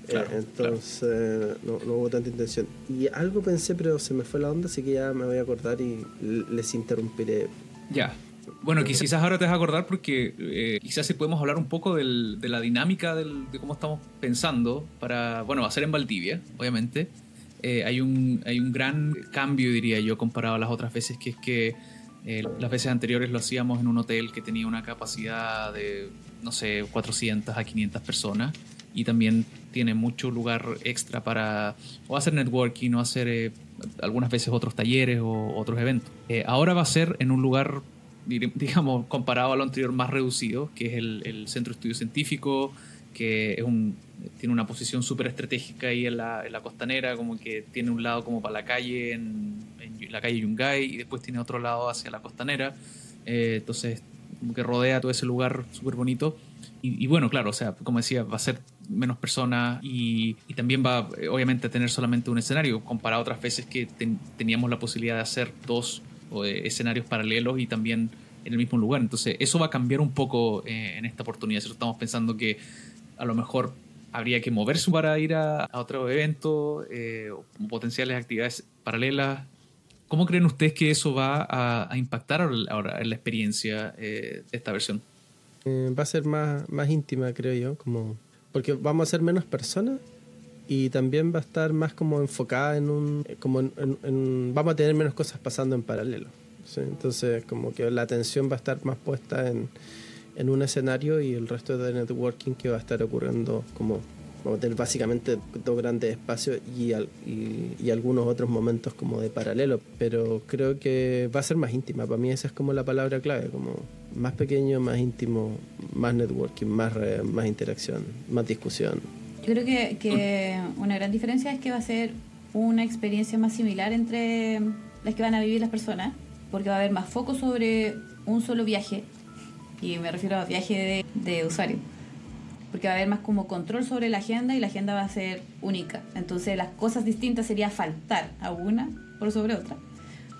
[SPEAKER 3] Eh, entonces no, no, hubo tanta intención. Y algo pensé, pero se me fue la onda, así que ya me voy a acordar y les interrumpiré.
[SPEAKER 1] Ya, bueno, quizás ahora te vas a acordar porque eh, quizás si podemos hablar un poco de la dinámica de cómo estamos pensando para, bueno, va a ser en Valdivia, obviamente. Eh, hay, un, hay un gran cambio, diría yo, comparado a las otras veces, que es que eh, las veces anteriores lo hacíamos en un hotel que tenía una capacidad de, no sé, 400 a 500 personas y también tiene mucho lugar extra para o hacer networking o hacer algunas veces otros talleres o otros eventos. ahora va a ser en un lugar <laughs> digamos, comparado a lo anterior, más reducido, que es el, Centro de Estudio Científico, que es un, tiene una posición súper estratégica ahí en la, en la, costanera, como que tiene un lado como para la calle, en, la calle Yungay, y después tiene otro lado hacia la costanera. Eh, entonces, como que rodea todo ese lugar súper bonito. Y, bueno, claro, o sea, como decía, va a ser menos personas y, y también va, obviamente, a tener solamente un escenario, comparado a otras veces que teníamos la posibilidad de hacer dos de escenarios paralelos y también en el mismo lugar. Entonces, eso va a cambiar un poco eh, en esta oportunidad. Estamos pensando que a lo mejor habría que moverse para ir a, otro evento eh, potenciales actividades paralelas. ¿Cómo creen ustedes que eso va a, impactar ahora en la experiencia eh, de esta versión?
[SPEAKER 3] va a ser más, más íntima, creo yo, como porque vamos a ser menos personas y también va a estar más como enfocada en un como vamos a tener menos cosas pasando en paralelo entonces como que la atención va a estar más puesta en, en un escenario y el resto de networking que va a estar ocurriendo como vamos a tener básicamente dos grandes espacios y, y, y, algunos otros momentos como de paralelo, pero creo que va a ser más íntima. Para mí esa es como la palabra clave, como más pequeño, más íntimo, más networking, más, más interacción, más discusión.
[SPEAKER 2] Yo creo que, que una gran diferencia es que va a ser una experiencia más similar entre las que van a vivir las personas, porque va a haber más foco sobre un solo viaje, y me refiero a viaje de, de usuario, porque va a haber más como control sobre la agenda y la agenda va a ser única. Entonces las cosas distintas sería faltar a una por sobre otra.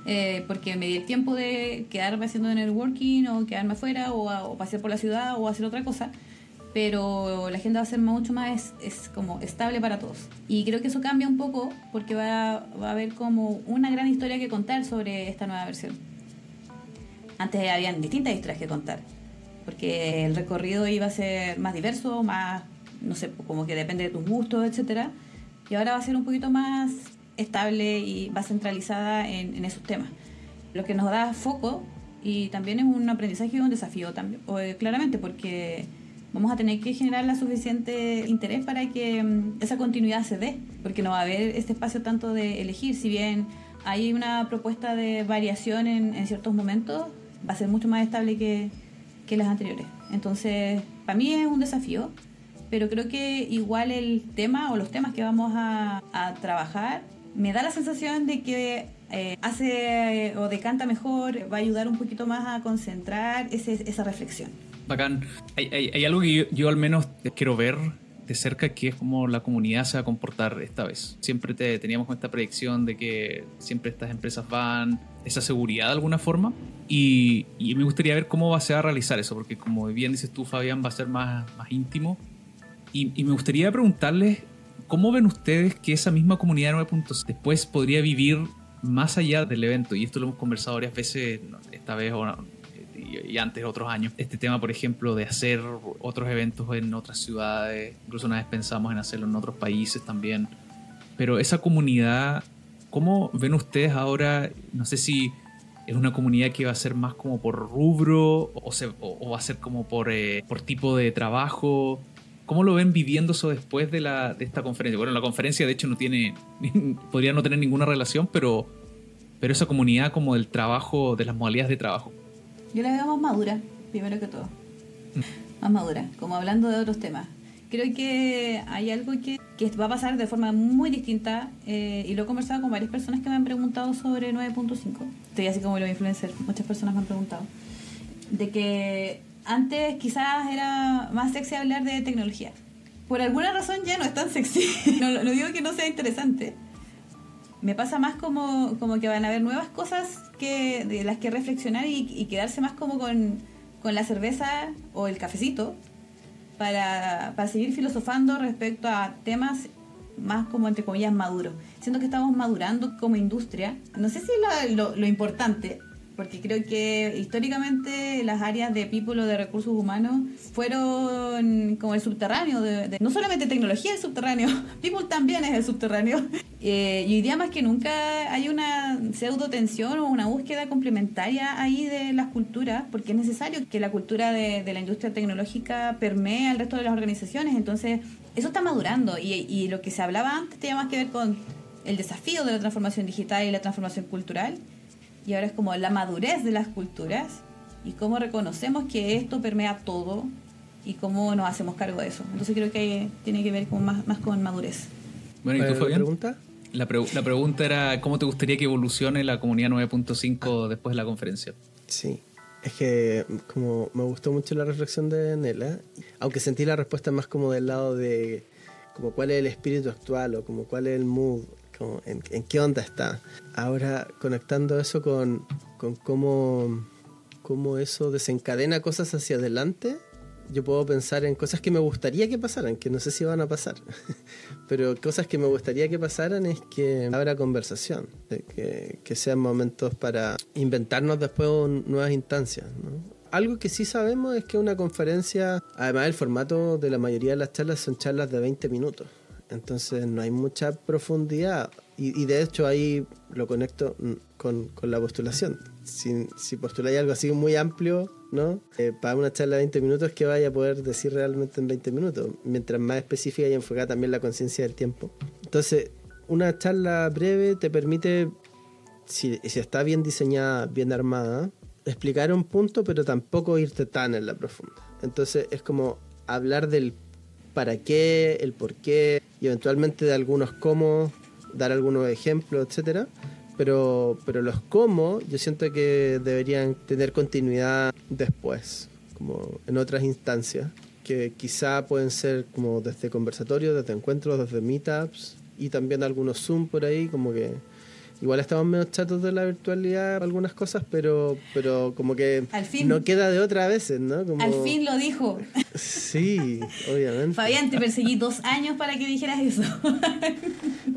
[SPEAKER 2] Eh, porque me di el tiempo de quedarme haciendo networking o quedarme afuera o, o pasear por la ciudad o hacer otra cosa pero la agenda va a ser mucho más es, como estable para todos. Y creo que eso cambia un poco porque va, va a haber como una gran historia que contar sobre esta nueva versión. Antes habían distintas historias que contar, porque el recorrido iba a ser más diverso, más, no sé, como que depende de tus gustos, etcétera. Y ahora va a ser un poquito más estable y va centralizada en, en esos temas. Lo que nos da foco y también es un aprendizaje y un desafío también, claramente, porque vamos a tener que generar la suficiente interés para que mm, esa continuidad se dé, porque no va a haber este espacio tanto de elegir, si bien hay una propuesta de variación en, en ciertos momentos, va a ser mucho más estable que, que las anteriores. Entonces, para mí es un desafío, pero creo que igual el tema o los temas que vamos a, a trabajar me da la sensación de que eh, hace o decanta mejor, va a ayudar un poquito más a concentrar ese, esa reflexión.
[SPEAKER 1] Bacán. Hay, hay, hay algo que yo, yo, al menos quiero ver de cerca, que es cómo la comunidad se va a comportar esta vez. Siempre te, teníamos esta predicción de que siempre estas empresas van, esa seguridad de alguna forma, y, me gustaría ver cómo va, se va a realizar eso, porque como bien dices tú, Fabián, va a ser más, más íntimo. Y, me gustaría preguntarles ¿Cómo ven ustedes que esa misma comunidad 9.0 después podría vivir más allá del evento? Y esto lo hemos conversado varias veces, esta vez y antes otros años. Este tema, por ejemplo, de hacer otros eventos en otras ciudades, incluso una vez pensamos en hacerlo en otros países también. Pero esa comunidad, ¿cómo ven ustedes ahora? No sé si es una comunidad que va a ser más como por rubro o, se, o, o va a ser como por, eh, por tipo de trabajo. ¿Cómo lo ven viviendo eso después de, la, de esta conferencia? Bueno, la conferencia de hecho no tiene, <laughs> podría no tener ninguna relación, pero, pero esa comunidad como del trabajo, de las modalidades de trabajo.
[SPEAKER 2] Yo la veo más madura, primero que todo. Más madura, como hablando de otros temas. Creo que hay algo que, que va a pasar de forma muy distinta eh, y lo he conversado con varias personas que me han preguntado sobre 9.5. Estoy así como los influencers, muchas personas me han preguntado. De que antes quizás era más sexy hablar de tecnología. Por alguna razón ya no es tan sexy. <laughs> no, no, digo que no sea interesante. Me pasa más como, como que van a haber nuevas cosas que, de las que reflexionar y, y quedarse más como con, con, la cerveza o el cafecito para, para seguir filosofando respecto a temas más como entre comillas maduros. Siento que estamos madurando como industria. No sé si lo, lo, lo importante, porque creo que históricamente las áreas de people o de recursos humanos fueron como el subterráneo, de, de, no solamente tecnología es subterráneo, <laughs> people también es el subterráneo. Eh, y hoy día más que nunca hay una pseudo tensión o una búsqueda complementaria ahí de las culturas, porque es necesario que la cultura de, de la industria tecnológica permee al resto de las organizaciones, entonces eso está madurando y, y lo que se hablaba antes tenía más que ver con el desafío de la transformación digital y la transformación cultural y ahora es como la madurez de las culturas y cómo reconocemos que esto permea todo y cómo nos hacemos cargo de eso. Entonces creo que tiene que ver con más, más con madurez.
[SPEAKER 1] Bueno, ¿y tú, Fabián? pregunta? La, pre la pregunta era, ¿cómo te gustaría que evolucione la comunidad 9.5 después de la conferencia?
[SPEAKER 3] Sí, es que como me gustó mucho la reflexión de Nela, aunque sentí la respuesta más como del lado de como cuál es el espíritu actual o como cuál es el mood como en, en, qué onda está. Ahora conectando eso con, con cómo, cómo eso desencadena cosas hacia adelante, yo puedo pensar en cosas que me gustaría que pasaran, que no sé si van a pasar, <laughs> pero cosas que me gustaría que pasaran es que habrá conversación, que, que sean momentos para inventarnos después nuevas instancias. ¿no? Algo que sí sabemos es que una conferencia, además el formato de la mayoría de las charlas son charlas de 20 minutos. Entonces no hay mucha profundidad. Y, de hecho ahí lo conecto con, con la postulación. Si, si, postuláis algo así muy amplio, ¿no? Eh, para una charla de 20 minutos, que vaya a poder decir realmente en 20 minutos? Mientras más específica y enfocada también la conciencia del tiempo. Entonces, una charla breve te permite, si, si está bien diseñada, bien armada, explicar un punto, pero tampoco irte tan en la profunda. Entonces, es como hablar del para qué, el por qué, y eventualmente de algunos cómo, dar algunos ejemplos, etcétera. Pero, pero los cómo yo siento que deberían tener continuidad después, como en otras instancias, que quizá pueden ser como desde conversatorios, desde encuentros, desde meetups y también algunos Zoom por ahí, como que Igual estamos medio chatos de la virtualidad algunas cosas, pero pero como que
[SPEAKER 2] Al fin.
[SPEAKER 3] no queda de otra a veces, ¿no? Como...
[SPEAKER 2] Al fin lo dijo.
[SPEAKER 3] Sí, obviamente.
[SPEAKER 2] Fabián, te perseguí dos años para que dijeras eso.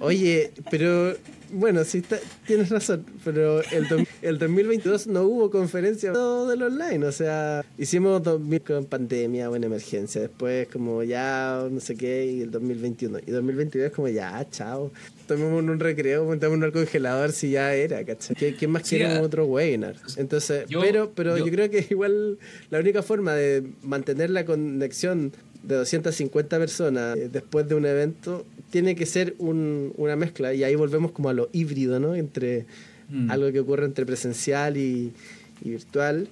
[SPEAKER 3] Oye, pero bueno, sí está- tienes razón, pero el, do- el 2022 no hubo conferencia todo del online, o sea, hicimos 2000 con pandemia o en emergencia, después como ya no sé qué, y el 2021, y 2022 como ya, chao, tomemos un recreo, montémonos al congelador si ya era, ¿cachai? ¿Qué, qué más
[SPEAKER 1] Sí,
[SPEAKER 3] quiere
[SPEAKER 1] ah,
[SPEAKER 3] otro webinar? Entonces,
[SPEAKER 1] yo-
[SPEAKER 3] pero, pero yo,
[SPEAKER 1] yo-
[SPEAKER 3] creo que igual la única forma de mantener la conexión de 250 personas eh, después de un evento tiene que ser un- una mezcla y ahí volvemos como a lo híbrido, ¿no? Entre
[SPEAKER 1] Mm.
[SPEAKER 3] algo que ocurre entre presencial y, y virtual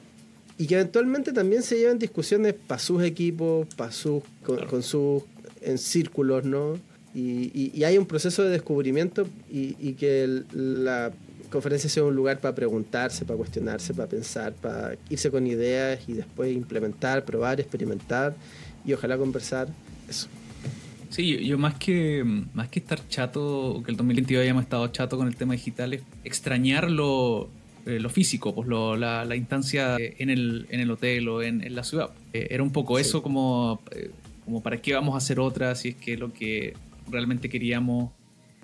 [SPEAKER 3] y que eventualmente también se llevan discusiones para sus equipos, para sus con,
[SPEAKER 1] Claro.
[SPEAKER 3] con sus en círculos, ¿no? Y, y- y hay un proceso de descubrimiento y, que el- la conferencia sea un lugar para preguntarse, para cuestionarse, para pensar, para irse con ideas y después implementar, probar, experimentar y ojalá conversar. Eso.
[SPEAKER 1] Sí, yo, más que más que estar chato, o que el 2022 hayamos estado chato con el tema digital, es extrañar lo, eh, lo físico, pues lo- la, la instancia en el, en el hotel o en, en la ciudad. Eh, era un poco
[SPEAKER 3] Sí.
[SPEAKER 1] eso como, eh, como para qué vamos a hacer otra si es que lo que realmente queríamos,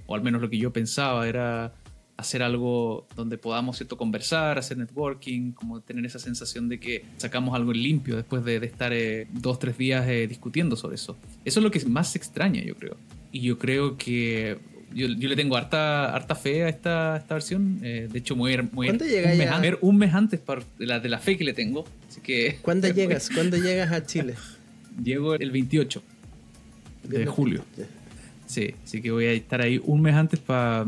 [SPEAKER 1] o al menos lo que yo pensaba, era hacer algo donde podamos cierto conversar, hacer networking, como tener esa sensación de que sacamos algo en limpio después de, de estar eh, dos, tres días eh, discutiendo sobre eso. Eso es lo que más extraña, yo creo. Y yo creo que yo, yo le tengo harta, harta fe a esta, esta versión. Eh, de hecho, a ir
[SPEAKER 3] ¿Cuándo llega
[SPEAKER 1] un, mes,
[SPEAKER 3] ya?
[SPEAKER 1] ver un mes antes para, de, la, de la fe que le tengo. Así que <laughs>
[SPEAKER 3] ¿Cuándo <laughs> llegas? ¿Cuándo llegas a Chile? <laughs>
[SPEAKER 1] llego el 28 de julio. Sí, así que voy a estar ahí un mes antes para...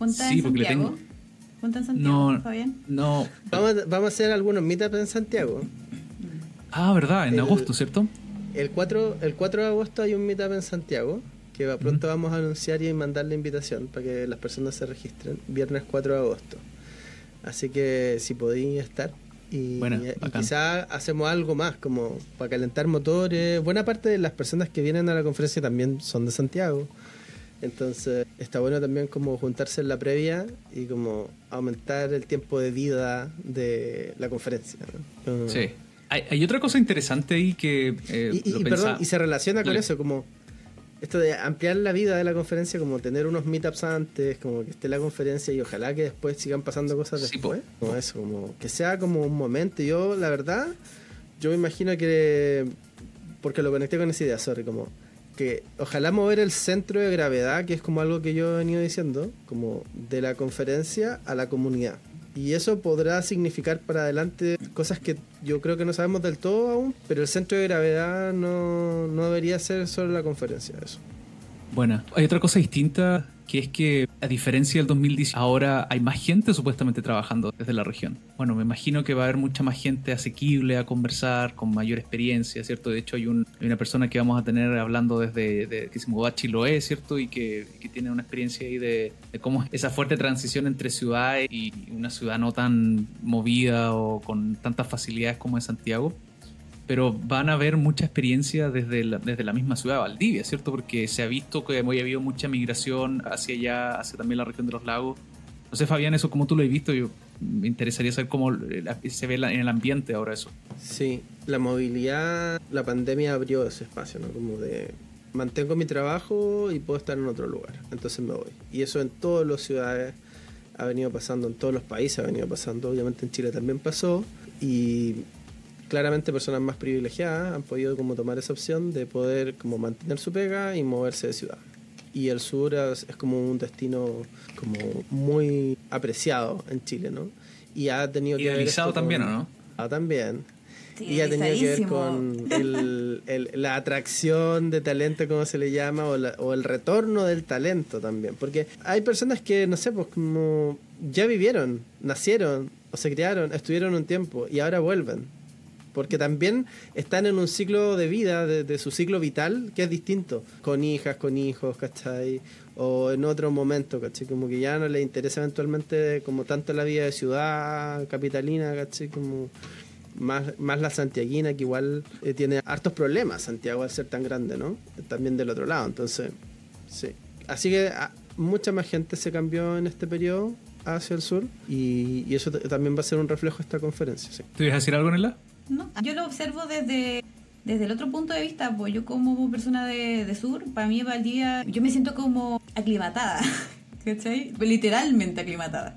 [SPEAKER 2] Junta
[SPEAKER 1] Sí,
[SPEAKER 2] en
[SPEAKER 1] porque le
[SPEAKER 2] Santiago.
[SPEAKER 1] tengo-
[SPEAKER 2] Junta en Santiago,
[SPEAKER 1] No.
[SPEAKER 2] Fabián.
[SPEAKER 1] No.
[SPEAKER 3] Vamos, a- vamos a hacer algunos meetups en Santiago.
[SPEAKER 1] Ah, verdad, en
[SPEAKER 3] El-
[SPEAKER 1] agosto, ¿cierto?
[SPEAKER 3] El 4, el 4 de agosto hay un meetup en Santiago que va- pronto vamos a anunciar y mandar la invitación para que las personas se registren. Viernes 4 de agosto. Así que si podéis estar. Y,
[SPEAKER 1] Buena,
[SPEAKER 3] y quizás hacemos algo más, como para calentar motores. Buena parte de las personas que vienen a la conferencia también son de Santiago. Entonces está bueno también como juntarse en la previa y como aumentar el tiempo de vida de la conferencia. ¿no?
[SPEAKER 1] Sí. Hay, hay otra cosa interesante ahí que eh,
[SPEAKER 3] y, y-
[SPEAKER 1] lo
[SPEAKER 3] y, perdón, y se relaciona con eso, como esto de ampliar la vida de la conferencia, como tener unos meetups antes, como que esté la conferencia y ojalá que después sigan pasando cosas
[SPEAKER 1] Sí,
[SPEAKER 3] después.
[SPEAKER 1] po.
[SPEAKER 3] Como eso, como que sea como un momento. Yo, la verdad, yo me imagino que, porque lo conecté con esa idea, sorry, como que ojalá mover el centro de gravedad, que es como algo que yo he venido diciendo, como de la conferencia a la comunidad. Y eso podrá significar para adelante cosas que yo creo que no sabemos del todo aún, pero el centro de gravedad no, no debería ser solo la conferencia, eso.
[SPEAKER 1] Bueno, hay otra cosa distinta que es que a diferencia del 2010 ahora hay más gente supuestamente trabajando desde la región. Bueno, me imagino que va a haber mucha más gente asequible a conversar, con mayor experiencia, ¿cierto? De hecho hay, un- hay una persona que vamos a tener hablando desde de, que se mudó a Chiloé, ¿cierto? Y que, tiene una experiencia ahí de, cómo es esa fuerte transición entre ciudades y una ciudad no tan movida o con tantas facilidades como es Santiago pero van a haber mucha experiencia desde la, desde la misma ciudad de Valdivia, ¿cierto? Porque se ha visto que hoy ha habido mucha migración hacia allá, hacia también la región de los lagos. No sé, Fabián, eso cómo tú lo has visto, yo me interesaría saber cómo se ve en el ambiente ahora eso.
[SPEAKER 3] Sí, la movilidad, la pandemia abrió ese espacio, ¿no? Como de mantengo mi trabajo y puedo estar en otro lugar, entonces me voy. Y eso en todas las ciudades ha venido pasando, en todos los países ha venido pasando, obviamente en Chile también pasó y claramente personas más privilegiadas han podido como tomar esa opción de poder como mantener su pega y moverse de ciudad. Y el sur es, es como un destino como muy apreciado en Chile, ¿no? Y ha tenido que ver
[SPEAKER 1] Idealizado
[SPEAKER 3] esto
[SPEAKER 1] también,
[SPEAKER 3] con-
[SPEAKER 1] ¿o no?
[SPEAKER 3] Ah, también.
[SPEAKER 2] Sí,
[SPEAKER 3] y ha tenido que ver con el- el- la atracción de talento, como se le llama, o, la- o el retorno del talento también. Porque hay personas que, no sé, pues como ya vivieron, nacieron, o se criaron, estuvieron un tiempo y ahora vuelven. Porque también están en un ciclo de vida, de, de su ciclo vital, que es distinto. Con hijas, con hijos, ¿cachai? O en otro momento, ¿cachai? Como que ya no les interesa eventualmente como tanto la vida de ciudad capitalina, ¿cachai? Como más, la santiaguina, que igual eh, tiene hartos problemas Santiago al ser tan grande, ¿no? También del otro lado, entonces, sí. Así que ah, mucha más gente se cambió en este periodo hacia el sur y, y eso también va a ser un reflejo de esta conferencia. Sí.
[SPEAKER 1] ¿Tú ibas a decir algo, Nela?
[SPEAKER 2] No, yo lo observo desde, desde el otro punto de vista, pues yo como persona de, de sur, para mí Valdivia, yo me siento como aclimatada, <laughs> ¿cachai? Literalmente aclimatada.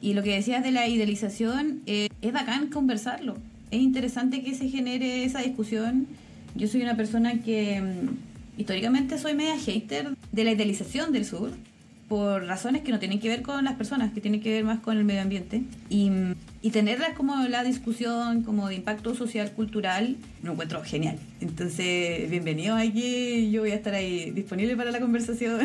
[SPEAKER 2] Y lo que decías de la idealización, eh, es bacán conversarlo. Es interesante que se genere esa discusión. Yo soy una persona que mm, históricamente soy media hater de la idealización del sur, por razones que no tienen que ver con las personas, que tienen que ver más con el medio ambiente. Y, y tenerla como la discusión como de impacto social, cultural, lo encuentro genial. Entonces, bienvenido aquí, yo voy a estar ahí disponible para la conversación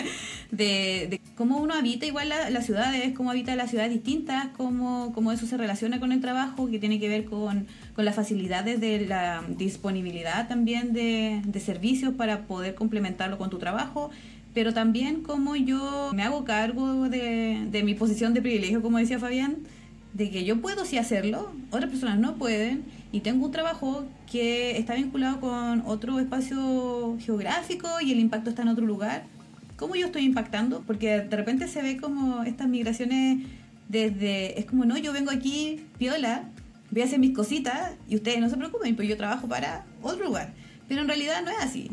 [SPEAKER 2] <laughs> de, cómo uno habita igual las la ciudades, cómo habita las ciudades distintas, cómo, cómo eso se relaciona con el trabajo, que tiene que ver con, con las facilidades de la disponibilidad también de, de servicios para poder complementarlo con tu trabajo pero también como yo me hago cargo de, de, mi posición de privilegio, como decía Fabián, de que yo puedo sí hacerlo, otras personas no pueden, y tengo un trabajo que está vinculado con otro espacio geográfico y el impacto está en otro lugar. ¿Cómo yo estoy impactando? Porque de repente se ve como estas migraciones desde, es como, no, yo vengo aquí, piola, voy a hacer mis cositas y ustedes no se preocupen, pues yo trabajo para otro lugar. Pero en realidad no es así.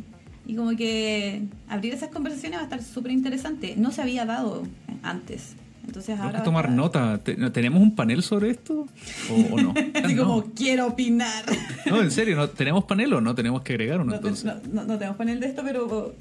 [SPEAKER 2] Y como que abrir esas conversaciones va a estar súper interesante. No se había dado antes. Entonces ahora.
[SPEAKER 1] que tomar estar... nota. ¿Tenemos un panel sobre esto? ¿O, o no? <laughs> <laughs>
[SPEAKER 2] Así no. como, quiero opinar.
[SPEAKER 1] No, en serio, ¿no? ¿tenemos panel o no? Tenemos que agregar uno
[SPEAKER 2] no,
[SPEAKER 1] entonces.
[SPEAKER 2] No, no, no, tenemos panel de esto, pero.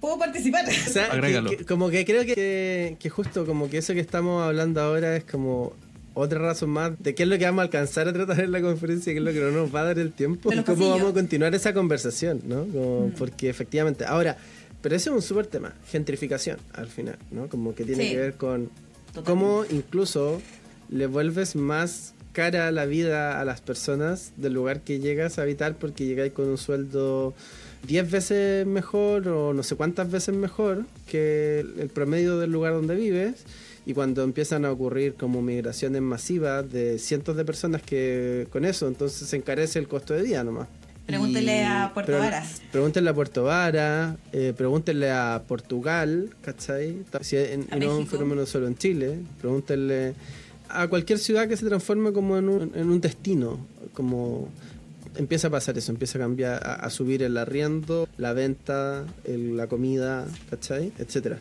[SPEAKER 2] Puedo participar.
[SPEAKER 3] O sea,
[SPEAKER 1] Agrégalo.
[SPEAKER 3] que, que, como que creo que, que justo como que eso que estamos hablando ahora es como otra razón más de qué es lo que vamos a alcanzar a tratar en la conferencia, qué es lo que no nos va a dar el tiempo y cómo vamos a continuar esa conversación, ¿no? Como, mm. Porque efectivamente, ahora, pero ese es un súper tema, gentrificación al final, ¿no? Como que tiene sí. que ver con Totalmente. cómo incluso le vuelves más cara la vida a las personas del lugar que llegas a habitar porque llegáis con un sueldo 10 veces mejor o no sé cuántas veces mejor que el promedio del lugar donde vives y cuando empiezan a ocurrir como migraciones masivas de cientos de personas que con eso, entonces se encarece el costo de vida nomás.
[SPEAKER 2] Pregúntenle a Puerto
[SPEAKER 3] pre
[SPEAKER 2] Varas.
[SPEAKER 3] Pregúntenle a Puerto Varas, eh, pregúntenle a Portugal, ¿cachai? Si en, no es un fenómeno solo en Chile, pregúntenle a cualquier ciudad que se transforme como en un, en un destino, como empieza a pasar eso, empieza a cambiar, a, a subir el arriendo, la venta, el, la comida, ¿cachai? Etcétera.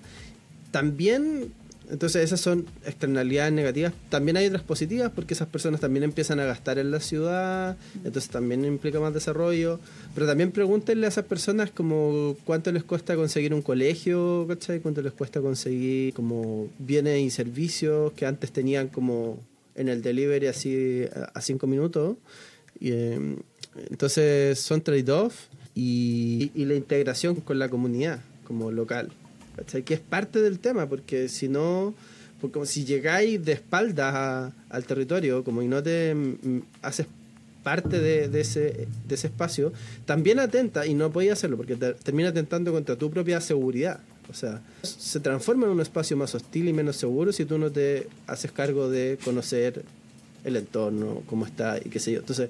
[SPEAKER 3] También entonces esas son externalidades negativas. También hay otras positivas porque esas personas también empiezan a gastar en la ciudad, entonces también implica más desarrollo. Pero también pregúntenle a esas personas como cuánto les cuesta conseguir un colegio, ¿cachai? Cuánto les cuesta conseguir como bienes y servicios que antes tenían como en el delivery así a cinco minutos. Y, eh, entonces son trade-off y, y la integración con la comunidad como local. ¿Cachai? Que es parte del tema, porque si no, porque como si llegáis de espaldas a, al territorio, como y no te mm, haces parte de, de, ese, de ese espacio, también atenta, y no podía hacerlo, porque te, termina atentando contra tu propia seguridad. O sea, se transforma en un espacio más hostil y menos seguro si tú no te haces cargo de conocer el entorno, cómo está y qué sé yo. Entonces,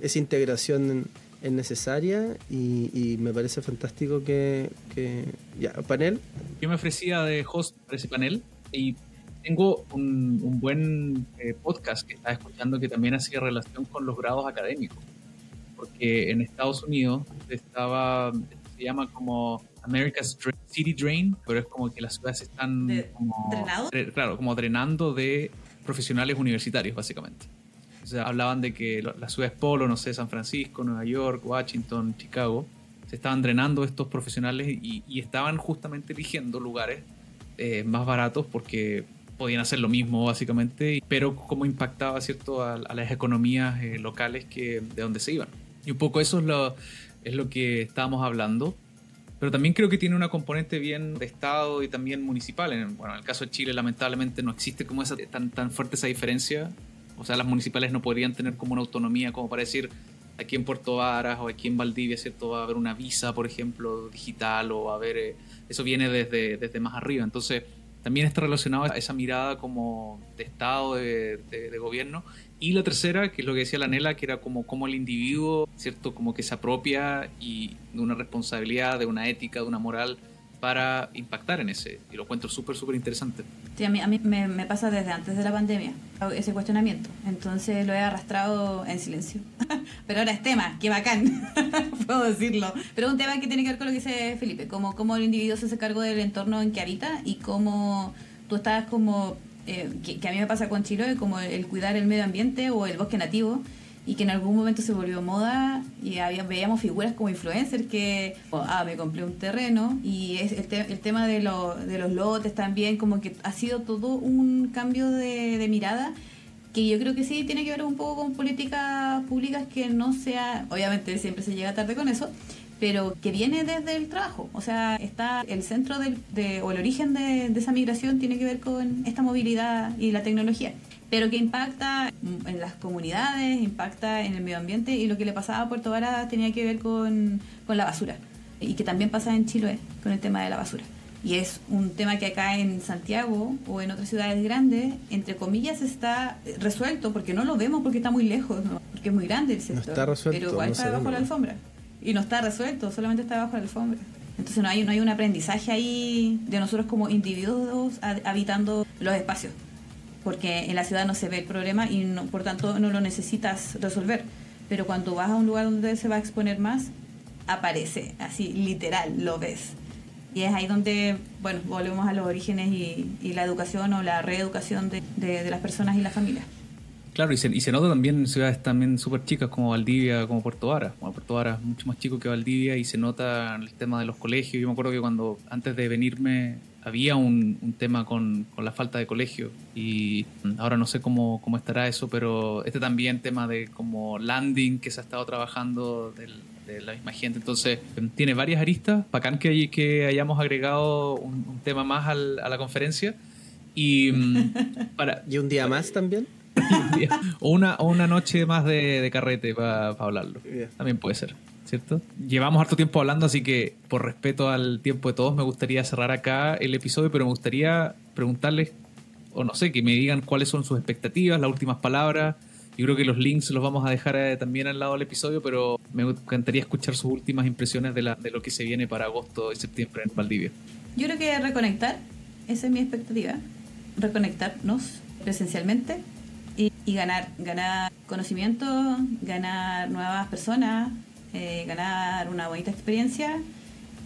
[SPEAKER 3] esa integración es necesaria y, y, me parece fantástico que, que, ya panel.
[SPEAKER 1] Yo me ofrecía de host para ese panel y tengo un, un buen eh, podcast que estaba escuchando que también hacía relación con los grados académicos. Porque en Estados Unidos estaba se llama como America's City Drain pero es como que las ciudades están
[SPEAKER 2] ¿De,
[SPEAKER 1] como claro como drenando de profesionales universitarios básicamente sea, hablaban de que las ciudades polo, no sé, San Francisco, Nueva York, Washington, Chicago, se estaban drenando estos profesionales y, y estaban justamente eligiendo lugares eh, más baratos porque podían hacer lo mismo básicamente, pero cómo impactaba cierto a, a las economías eh, locales que, de donde se iban. Y un poco eso es lo, es lo que estábamos hablando. Pero también creo que tiene una componente bien de Estado y también municipal. En, bueno, en el caso de Chile lamentablemente no existe como esa tan, tan fuerte esa diferencia o sea, las municipales no podrían tener como una autonomía como para decir aquí en Puerto Varas o aquí en Valdivia, ¿cierto? Va a haber una visa, por ejemplo, digital o va a haber... Eh, eso viene desde, desde más arriba. Entonces, también está relacionado a esa mirada como de Estado, de, de, de, gobierno. Y la tercera, que es lo que decía la Nela, que era como, como el individuo, ¿cierto? Como que se apropia y de una responsabilidad, de una ética, de una moral para impactar en ese. Y lo encuentro súper, súper interesante.
[SPEAKER 2] Sí, a mí, a mí me, me, pasa desde antes de la pandemia ese cuestionamiento. Entonces lo he arrastrado en silencio. <laughs> Pero ahora es tema, qué bacán, <laughs> puedo decirlo. Pero es un tema que tiene que ver con lo que dice Felipe, como cómo el individuo se hace cargo del entorno en que habita y cómo tú estás como, eh, que, que, a mí me pasa con Chiloé, como el cuidar el medio ambiente o el bosque nativo y que en algún momento se volvió moda y había, veíamos figuras como influencers que, oh, ah, me compré un terreno y es el, el tema de, lo, de, los lotes también, como que ha sido todo un cambio de, mirada que yo creo que sí tiene que ver un poco con políticas públicas que no sea, obviamente siempre se llega tarde con eso, pero que viene desde el trabajo. O sea, está el centro de, de o el origen de, de esa migración tiene que ver con esta movilidad y la tecnología pero que impacta en las comunidades, impacta en el medio ambiente y lo que le pasaba a Puerto Vara tenía que ver con, con la basura y que también pasa en Chiloé con el tema de la basura. Y es un tema que acá en Santiago o en otras ciudades grandes, entre comillas, está resuelto porque no lo vemos porque está muy lejos, ¿no? porque es muy grande el sector.
[SPEAKER 3] No está resuelto,
[SPEAKER 2] pero igual
[SPEAKER 3] no
[SPEAKER 2] está bajo la alfombra. Y no está resuelto, solamente está bajo la alfombra. Entonces no hay, no hay un aprendizaje ahí de nosotros como individuos habitando los espacios porque en la ciudad no se ve el problema y no, por tanto no lo necesitas resolver. Pero cuando vas a un lugar donde se va a exponer más, aparece, así literal, lo ves. Y es ahí donde, bueno, volvemos a los orígenes y, y la educación o la reeducación de, de, de, las personas y las familias.
[SPEAKER 1] Claro, y se, y se nota también en ciudades también súper chicas como Valdivia, como Puerto Vara. Bueno, Puerto Vara es mucho más chico que Valdivia y se nota el tema de los colegios. Yo me acuerdo que cuando antes de venirme había un, un tema con, con, la falta de colegio y ahora no sé cómo, cómo, estará eso, pero este también tema de como landing que se ha estado trabajando del, de la misma gente, entonces tiene varias aristas, bacán que, que hayamos agregado un, un tema más al, a la conferencia y <laughs> para...
[SPEAKER 3] ¿Y un día más también? <laughs>
[SPEAKER 1] o, una, o una noche más de, de carrete para pa hablarlo, yeah. también puede ser. ¿Cierto? Llevamos harto tiempo hablando, así que por respeto al tiempo de todos me gustaría cerrar acá el episodio, pero me gustaría preguntarles, o no sé, que me digan cuáles son sus expectativas, las últimas palabras. Yo creo que los links los vamos a dejar eh, también al lado del episodio, pero me encantaría escuchar sus últimas impresiones de, la, de lo que se viene para agosto y septiembre en Valdivia.
[SPEAKER 2] Yo creo que reconectar, esa es mi expectativa, reconectarnos presencialmente y, y ganar, ganar conocimiento, ganar nuevas personas, eh, ganar una bonita experiencia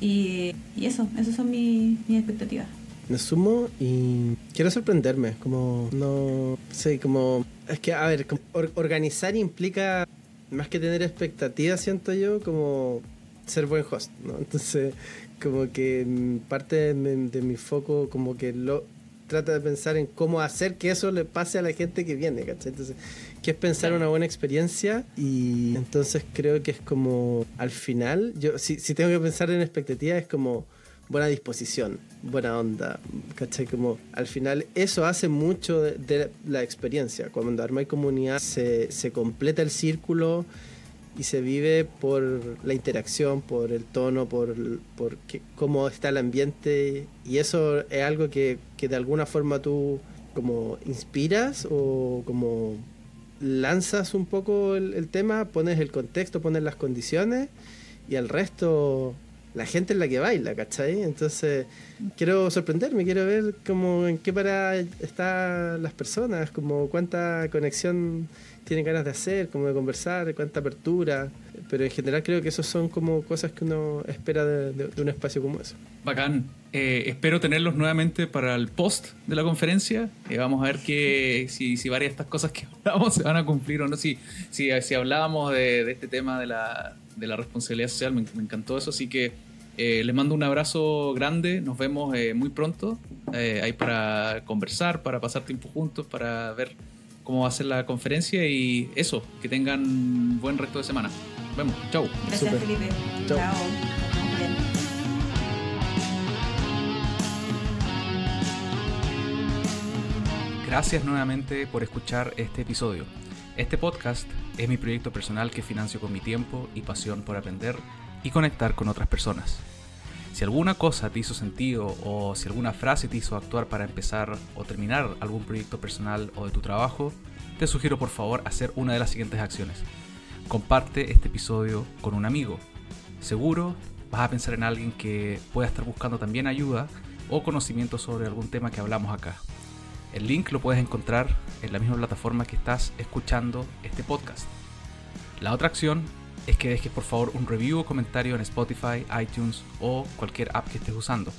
[SPEAKER 2] y, y eso, esas son mis, mis expectativas.
[SPEAKER 3] Me sumo y quiero sorprenderme, como no sé, como es que a ver, or, organizar implica más que tener expectativas, siento yo, como ser buen host, ¿no? <laughs> Entonces, como que parte de, de mi foco como que lo trata de pensar en cómo hacer que eso le pase a la gente que viene, ¿cachai? Entonces, que es pensar una buena experiencia y entonces creo que es como al final, yo si, si tengo que pensar en expectativa es como buena disposición, buena onda, ¿cachai? Como al final eso hace mucho de, de la experiencia, cuando arma y comunidad se, se completa el círculo y se vive por la interacción, por el tono, por, por qué, cómo está el ambiente y eso es algo que, que de alguna forma tú como inspiras o como lanzas un poco el, tema, pones el contexto, pones las condiciones y el resto la gente es la que baila, ¿cachai? Entonces quiero sorprenderme, quiero ver como en qué para están las personas, como cuánta conexión tienen ganas de hacer, como de conversar, cuánta apertura. Pero en general creo que esos son como cosas que uno espera de, de, de un espacio como eso.
[SPEAKER 1] Bacán. Eh, espero tenerlos nuevamente para el post de la conferencia. Eh, vamos a ver que, si, varias de estas cosas que <laughs> hablamos se van a cumplir o no. Si, si, si hablábamos de, de, este tema de la, de la responsabilidad social, me, me encantó eso. Así que eh, les mando un abrazo grande. Nos vemos eh, muy pronto. ahí para conversar, para pasar tiempo juntos, para ver cómo va a ser la conferencia y eso, que tengan buen resto de semana. Nos vemos. Chau.
[SPEAKER 2] Gracias, Super. Felipe. Chau. Chao.
[SPEAKER 1] Gracias nuevamente por escuchar este episodio. Este podcast es mi proyecto personal que financio con mi tiempo y pasión por aprender y conectar con otras personas. Si alguna cosa te hizo sentido o si alguna frase te hizo actuar para empezar o terminar algún proyecto personal o de tu trabajo, te sugiero por favor hacer una de las siguientes acciones. Comparte este episodio con un amigo. Seguro vas a pensar en alguien que pueda estar buscando también ayuda o conocimiento sobre algún tema que hablamos acá. El link lo puedes encontrar en la misma plataforma que estás escuchando este podcast. La otra acción es que dejes por favor un review o comentario en Spotify, iTunes o cualquier app que estés usando.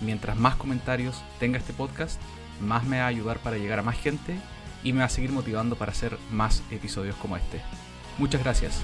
[SPEAKER 1] Mientras más comentarios tenga este podcast, más me va a ayudar para llegar a más gente y me va a seguir motivando para hacer más episodios como este. Muchas gracias.